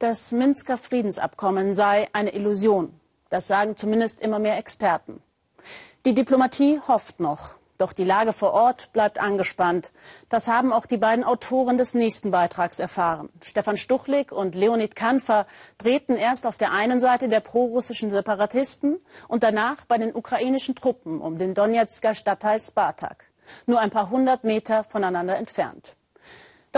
Das Minsker Friedensabkommen sei eine Illusion. Das sagen zumindest immer mehr Experten. Die Diplomatie hofft noch. Doch die Lage vor Ort bleibt angespannt. Das haben auch die beiden Autoren des nächsten Beitrags erfahren. Stefan Stuchlik und Leonid Kanfer drehten erst auf der einen Seite der prorussischen Separatisten und danach bei den ukrainischen Truppen um den Donetsker Stadtteil Spartak. Nur ein paar hundert Meter voneinander entfernt.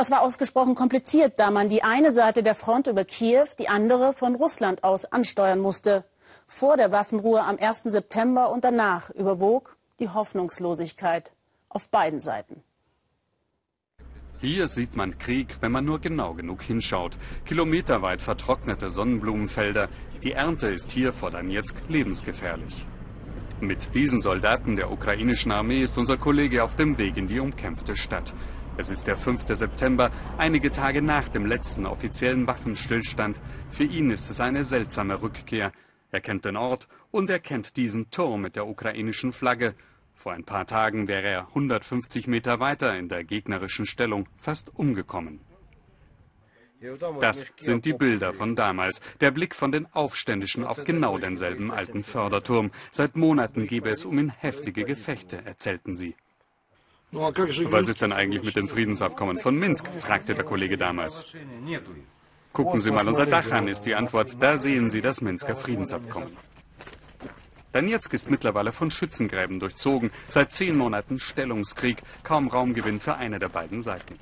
Das war ausgesprochen kompliziert, da man die eine Seite der Front über Kiew, die andere von Russland aus ansteuern musste. Vor der Waffenruhe am 1. September und danach überwog die Hoffnungslosigkeit auf beiden Seiten. Hier sieht man Krieg, wenn man nur genau genug hinschaut. Kilometerweit vertrocknete Sonnenblumenfelder. Die Ernte ist hier vor Donetsk lebensgefährlich. Mit diesen Soldaten der ukrainischen Armee ist unser Kollege auf dem Weg in die umkämpfte Stadt. Es ist der 5. September, einige Tage nach dem letzten offiziellen Waffenstillstand. Für ihn ist es eine seltsame Rückkehr. Er kennt den Ort und er kennt diesen Turm mit der ukrainischen Flagge. Vor ein paar Tagen wäre er 150 Meter weiter in der gegnerischen Stellung fast umgekommen. Das sind die Bilder von damals. Der Blick von den Aufständischen auf genau denselben alten Förderturm. Seit Monaten gebe es um ihn heftige Gefechte, erzählten sie. Was ist denn eigentlich mit dem Friedensabkommen von Minsk? fragte der Kollege damals. Gucken Sie mal unser Dach an, ist die Antwort. Da sehen Sie das Minsker Friedensabkommen. Donetsk ist mittlerweile von Schützengräben durchzogen. Seit zehn Monaten Stellungskrieg. Kaum Raumgewinn für eine der beiden Seiten.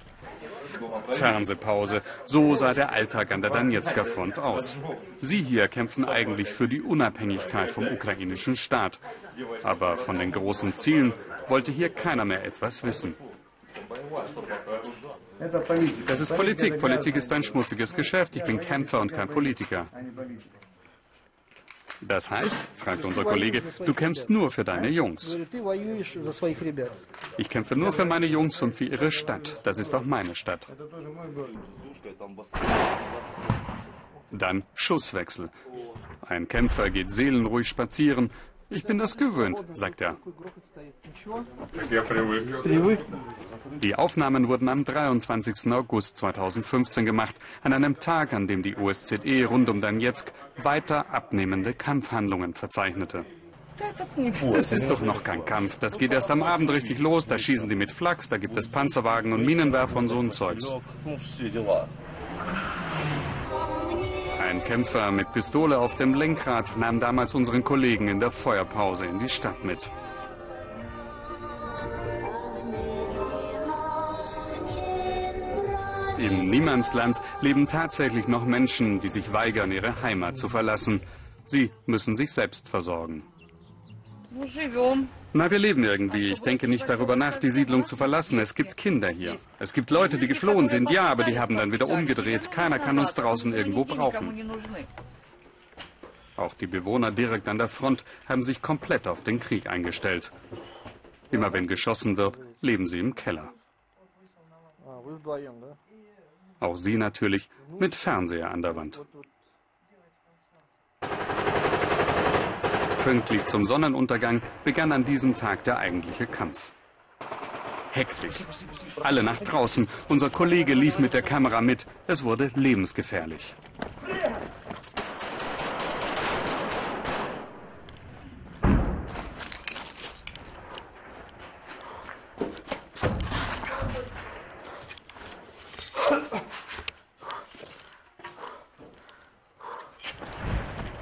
Fernsehpause. So sah der Alltag an der Donetsker Front aus. Sie hier kämpfen eigentlich für die Unabhängigkeit vom ukrainischen Staat. Aber von den großen Zielen wollte hier keiner mehr etwas wissen. Das ist Politik. Politik ist ein schmutziges Geschäft. Ich bin Kämpfer und kein Politiker. Das heißt, fragt unser Kollege, du kämpfst nur für deine Jungs. Ich kämpfe nur für meine Jungs und für ihre Stadt. Das ist auch meine Stadt. Dann Schusswechsel. Ein Kämpfer geht seelenruhig spazieren, ich bin das gewöhnt, sagt er. Die Aufnahmen wurden am 23. August 2015 gemacht, an einem Tag, an dem die OSZE rund um Donetsk weiter abnehmende Kampfhandlungen verzeichnete. Das ist doch noch kein Kampf. Das geht erst am Abend richtig los. Da schießen die mit Flachs, da gibt es Panzerwagen und Minenwerfer und so ein Zeugs. Ein Kämpfer mit Pistole auf dem Lenkrad nahm damals unseren Kollegen in der Feuerpause in die Stadt mit. Im Niemandsland leben tatsächlich noch Menschen, die sich weigern, ihre Heimat zu verlassen. Sie müssen sich selbst versorgen. Na, wir leben irgendwie. Ich denke nicht darüber nach, die Siedlung zu verlassen. Es gibt Kinder hier. Es gibt Leute, die geflohen sind, ja, aber die haben dann wieder umgedreht. Keiner kann uns draußen irgendwo brauchen. Auch die Bewohner direkt an der Front haben sich komplett auf den Krieg eingestellt. Immer wenn geschossen wird, leben sie im Keller. Auch sie natürlich mit Fernseher an der Wand. Pünktlich zum Sonnenuntergang begann an diesem Tag der eigentliche Kampf. Hektisch. Alle nach draußen. Unser Kollege lief mit der Kamera mit. Es wurde lebensgefährlich.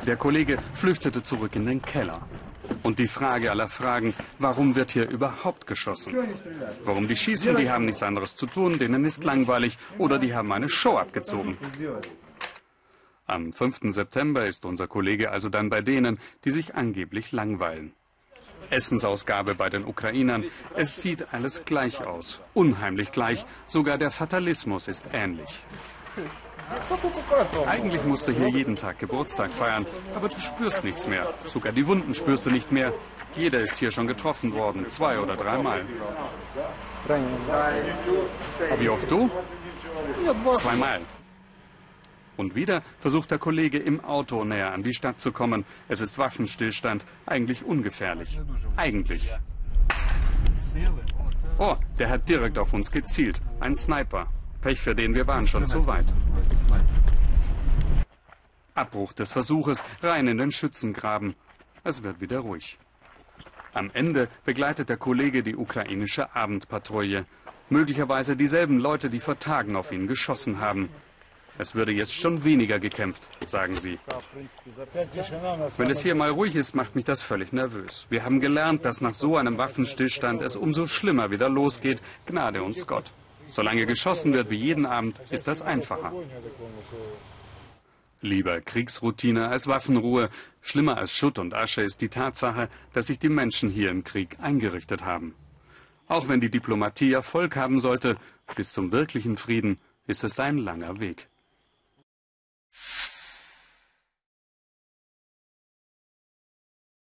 Der Kollege flüchtete zurück in den Keller. Und die Frage aller Fragen, warum wird hier überhaupt geschossen? Warum die schießen, die haben nichts anderes zu tun, denen ist langweilig oder die haben eine Show abgezogen. Am 5. September ist unser Kollege also dann bei denen, die sich angeblich langweilen. Essensausgabe bei den Ukrainern. Es sieht alles gleich aus. Unheimlich gleich. Sogar der Fatalismus ist ähnlich. Eigentlich musst du hier jeden Tag Geburtstag feiern, aber du spürst nichts mehr. Sogar die Wunden spürst du nicht mehr. Jeder ist hier schon getroffen worden, zwei oder dreimal. Wie oft du? Zweimal. Und wieder versucht der Kollege im Auto näher an die Stadt zu kommen. Es ist Waffenstillstand, eigentlich ungefährlich. Eigentlich. Oh, der hat direkt auf uns gezielt. Ein Sniper. Pech für den, wir waren schon zu weit. Abbruch des Versuches, rein in den Schützengraben. Es wird wieder ruhig. Am Ende begleitet der Kollege die ukrainische Abendpatrouille. Möglicherweise dieselben Leute, die vor Tagen auf ihn geschossen haben. Es würde jetzt schon weniger gekämpft, sagen sie. Wenn es hier mal ruhig ist, macht mich das völlig nervös. Wir haben gelernt, dass nach so einem Waffenstillstand es umso schlimmer wieder losgeht. Gnade uns Gott. Solange geschossen wird wie jeden Abend, ist das einfacher. Lieber Kriegsroutine als Waffenruhe. Schlimmer als Schutt und Asche ist die Tatsache, dass sich die Menschen hier im Krieg eingerichtet haben. Auch wenn die Diplomatie Erfolg haben sollte, bis zum wirklichen Frieden ist es ein langer Weg.